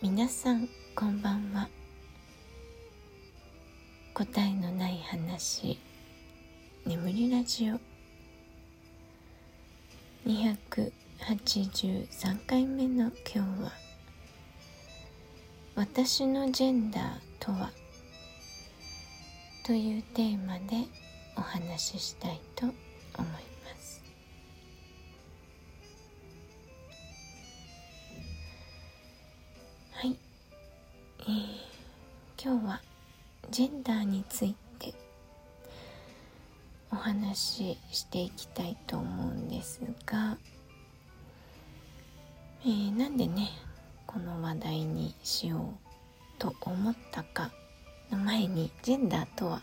皆さんこんばんは。答えのない話。眠りラジオ。283回目の今日は「私のジェンダーとは?」というテーマでお話ししたいと思います。えー、今日はジェンダーについてお話ししていきたいと思うんですが、えー、なんでねこの話題にしようと思ったかの前にジェンダーとは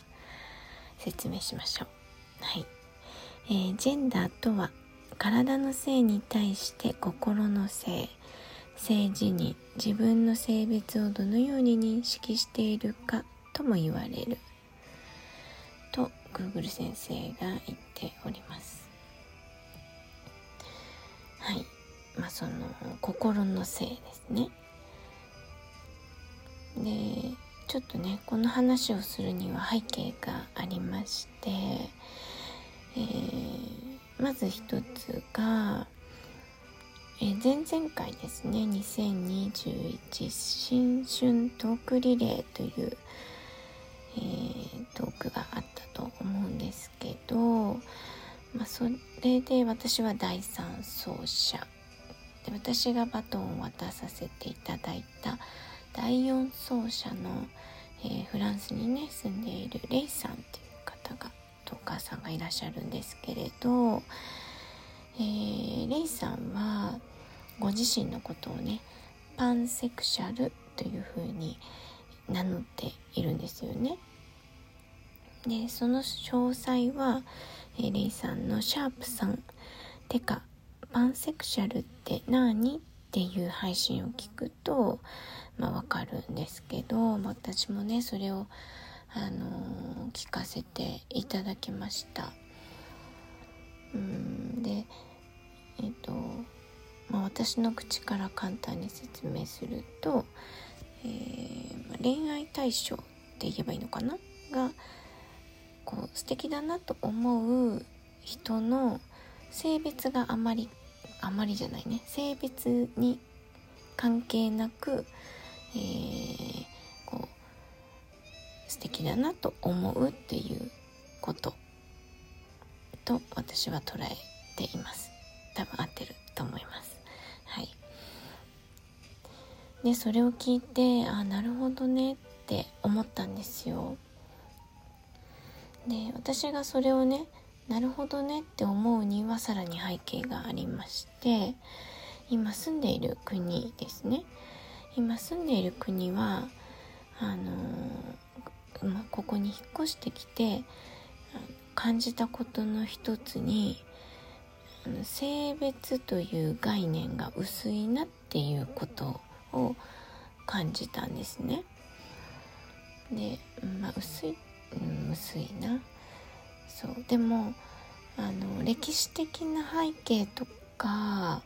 説明しましょう。はい。えー、ジェンダーとは体の性に対して心の性、性自認、自分の性別をどのように認識しているかとも言われる。と Google 先生が言っております。はい。まあその心の性ですね。で、ちょっとねこの話をするには背景がありまして、えー、まず一つが、え、前々回ですね2021新春トークリレーという、えー、トークがあったと思うんですけど、まあ、それで私は第3走者。で私がバトンを渡させていただいた第4走者の、えー、フランスにね住んでいるレイさんっていう方がお母さんがいらっしゃるんですけれど、えー、レイさんはご自身のことをねパンセクシャルというふうに名乗っているんですよね。でその詳細は、えー、レイさんのシャープさん。てかパンセクシャルって何？っていう配信を聞くとまあ、わかるんですけど私もねそれを、あのー、聞かせていただきました。うんでえっ、と、まあ、私の口から簡単に説明すると、えー、恋愛対象って言えばいいのかな？がこう素敵だなと思う人の性別があまりあまりじゃないね。性別に関係なくえー、こう素敵だなと思うっていうこと。と私は捉えています。多分合ってると思います。はい。でそれを聞いてあなるほどねって思ったんですよ。で私がそれをねなるほどねって思うにはさらに背景がありまして今住んでいる国ですね。今住んでいる国はあのまここに引っ越してきて感じたことの一つに性別という概念が薄いなっていうことを感じたんですね。で、まあ、薄い、うん、薄いな。そうでもあの歴史的な背景とか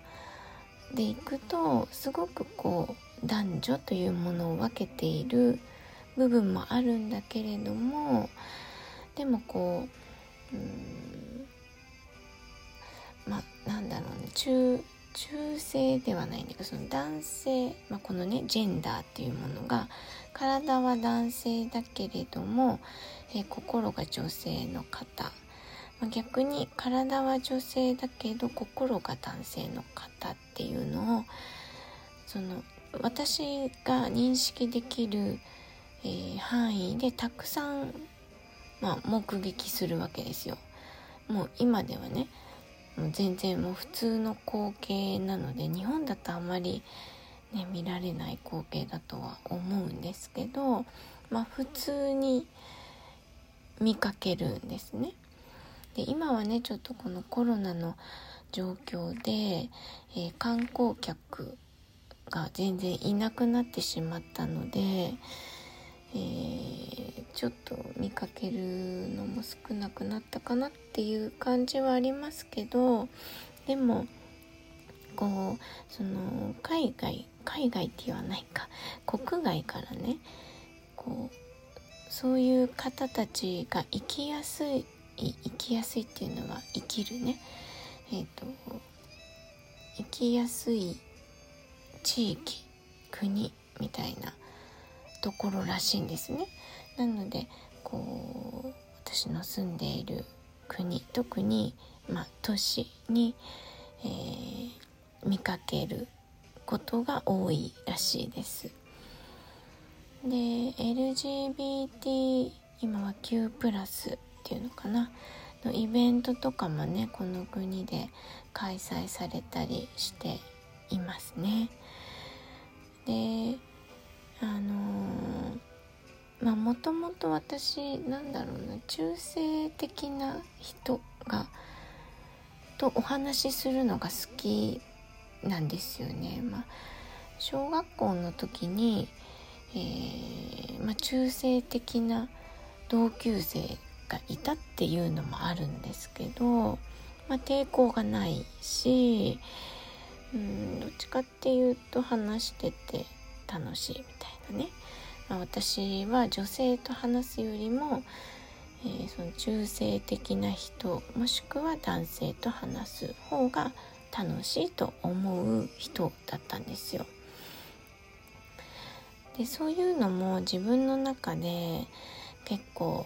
でいくとすごくこう男女というものを分けている部分もあるんだけれどもでもこううん。まあなんだろうね。中中性ではないんだけどその男性、まあ、このねジェンダーっていうものが体は男性だけれども、えー、心が女性の方、まあ、逆に体は女性だけど心が男性の方っていうのをその私が認識できる、えー、範囲でたくさん、まあ、目撃するわけですよ。もう今ではねもう全然もう普通の光景なので日本だとあまり、ね、見られない光景だとは思うんですけど、まあ、普通に見かけるんですね。で今はねちょっとこのコロナの状況で、えー、観光客が全然いなくなってしまったので、えー、ちょっと見かけるのも少なくなったかなっていう感じはありますけどでもこうその海外海外って言わないか国外からねこうそういう方たちが生きやすい生きやすいっていうのは生きるねえっ、ー、と生きやすい地域国みたいなところらしいんですね。なのでこう私の住んでいる国特に、まあ、都市に、えー、見かけることが多いらしいです。で LGBT 今は9プラスっていうのかなのイベントとかもねこの国で開催されたりしていますね。であのー、まあもともと私なんだろうな中性的な人がとお話しするのが好きなんですよね。まあ、小学校の時に、えー、まあ、中性的な同級生がいたっていうのもあるんですけど、まあ、抵抗がないしうんどっちかっていうと話してて楽しいみたいなね、私は女性と話すよりも、えー、その中性的な人もしくは男性と話す方が楽しいと思う人だったんですよ。でそういうのも自分の中で結構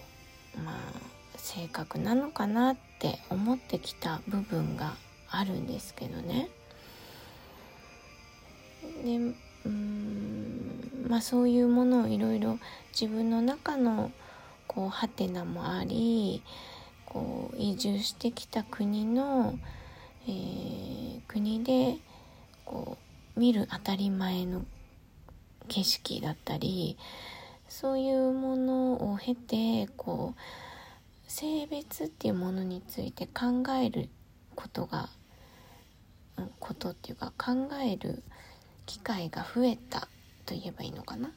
まあ性格なのかなって思ってきた部分があるんですけどね。でうんまあそういうものをいろいろ自分の中のこうハテナもありこう移住してきた国の、えー、国でこう見る当たり前の景色だったりそういうものを経てこう性別っていうものについて考えることがことっていうか考える機会が増えた。と言えばいいのかな？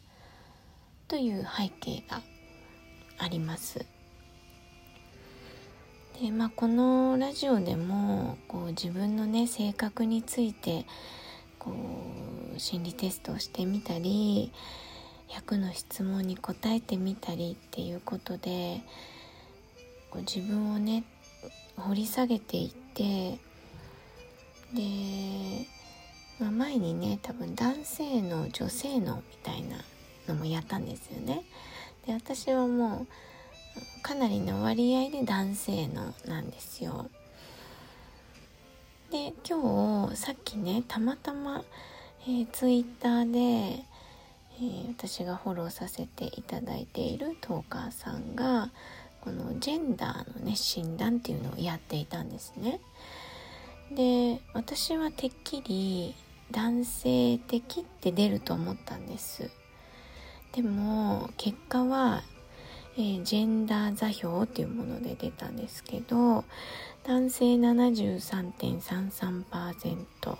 という背景があります。でまあこのラジオでもこう自分のね性格についてこう心理テストをしてみたり100の質問に答えてみたりっていうことでこう自分をね掘り下げていってでまあ、前にね多分男性の女性のみたいなのもやったんですよね。で私はもうかなりの割合で男性のなんですよ。で今日さっきねたまたま、えー、ツイッターで、えー、私がフォローさせていただいているトーカーさんがこのジェンダーのね診断っていうのをやっていたんですね。で私はてっきり男性的って出ると思ったんです。でも結果は、えー、ジェンダー座標っていうもので出たんですけど男性73.33%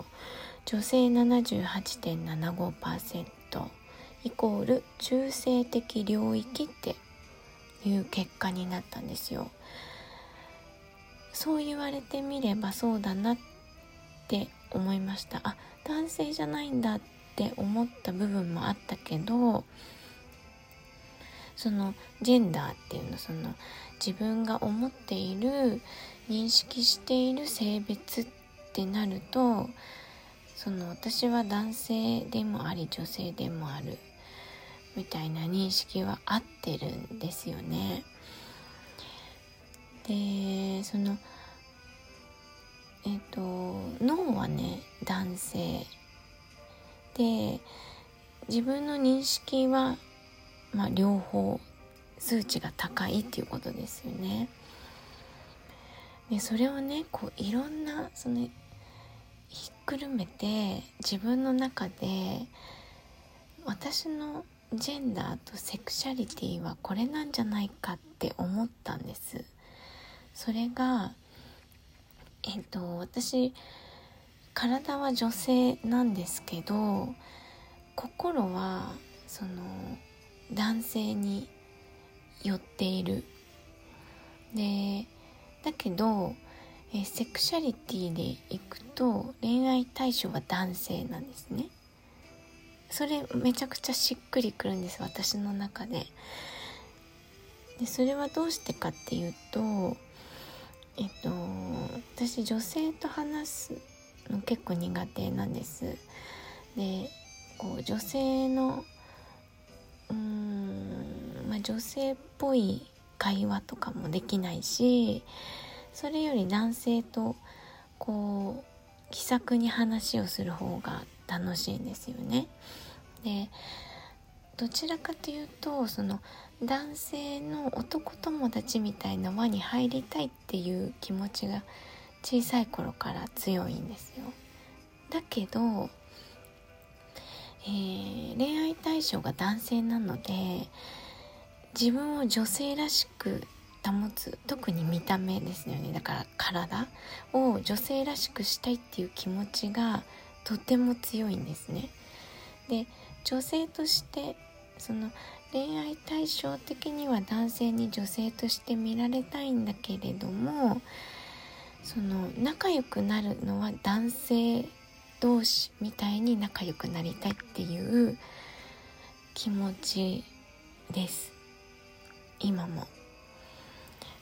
女性78.75%イコール中性的領域っていう結果になったんですよ。そう言われてみればそうだなって思いましたあ男性じゃないんだって思った部分もあったけどそのジェンダーっていうのその自分が思っている認識している性別ってなるとその私は男性でもあり女性でもあるみたいな認識は合ってるんですよね。でそのえっ、ー、と脳はね男性で自分の認識は、まあ、両方数値が高いっていうことですよね。でそれをねこういろんなそのひっくるめて自分の中で私のジェンダーとセクシャリティはこれなんじゃないかって思ったんです。それがえっと私体は女性なんですけど心はその男性に寄っているでだけどえセクシャリティでいくと恋愛対象は男性なんですねそれめちゃくちゃしっくりくるんです私の中で。でそれはどうしてかっていうとえっと私女性と話すの結構苦手なんです。でこう女性のうーん、まあ、女性っぽい会話とかもできないしそれより男性とこう気さくに話をする方が楽しいんですよね。でどちらかというとその男性の男友達みたいな輪に入りたいっていう気持ちが小さい頃から強いんですよ。だけど、えー、恋愛対象が男性なので自分を女性らしく保つ特に見た目ですよねだから体を女性らしくしたいっていう気持ちがとても強いんですね。で女性としてその恋愛対象的には男性に女性として見られたいんだけれどもその仲良くなるのは男性同士みたいに仲良くなりたいっていう気持ちです。今も。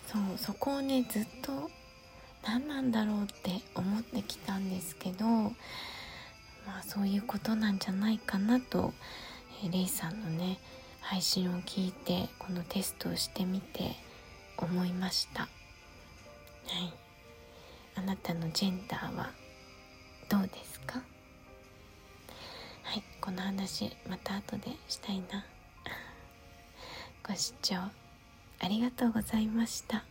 そうそこをねずっと何なんだろうって思ってきたんですけどまあそういうことなんじゃないかなと、レイさんのね配信を聞いてこのテストをしてみて思いました。はい。あなたのジェンダーはどうですか？はい。この話また後でしたいな。ご視聴ありがとうございました。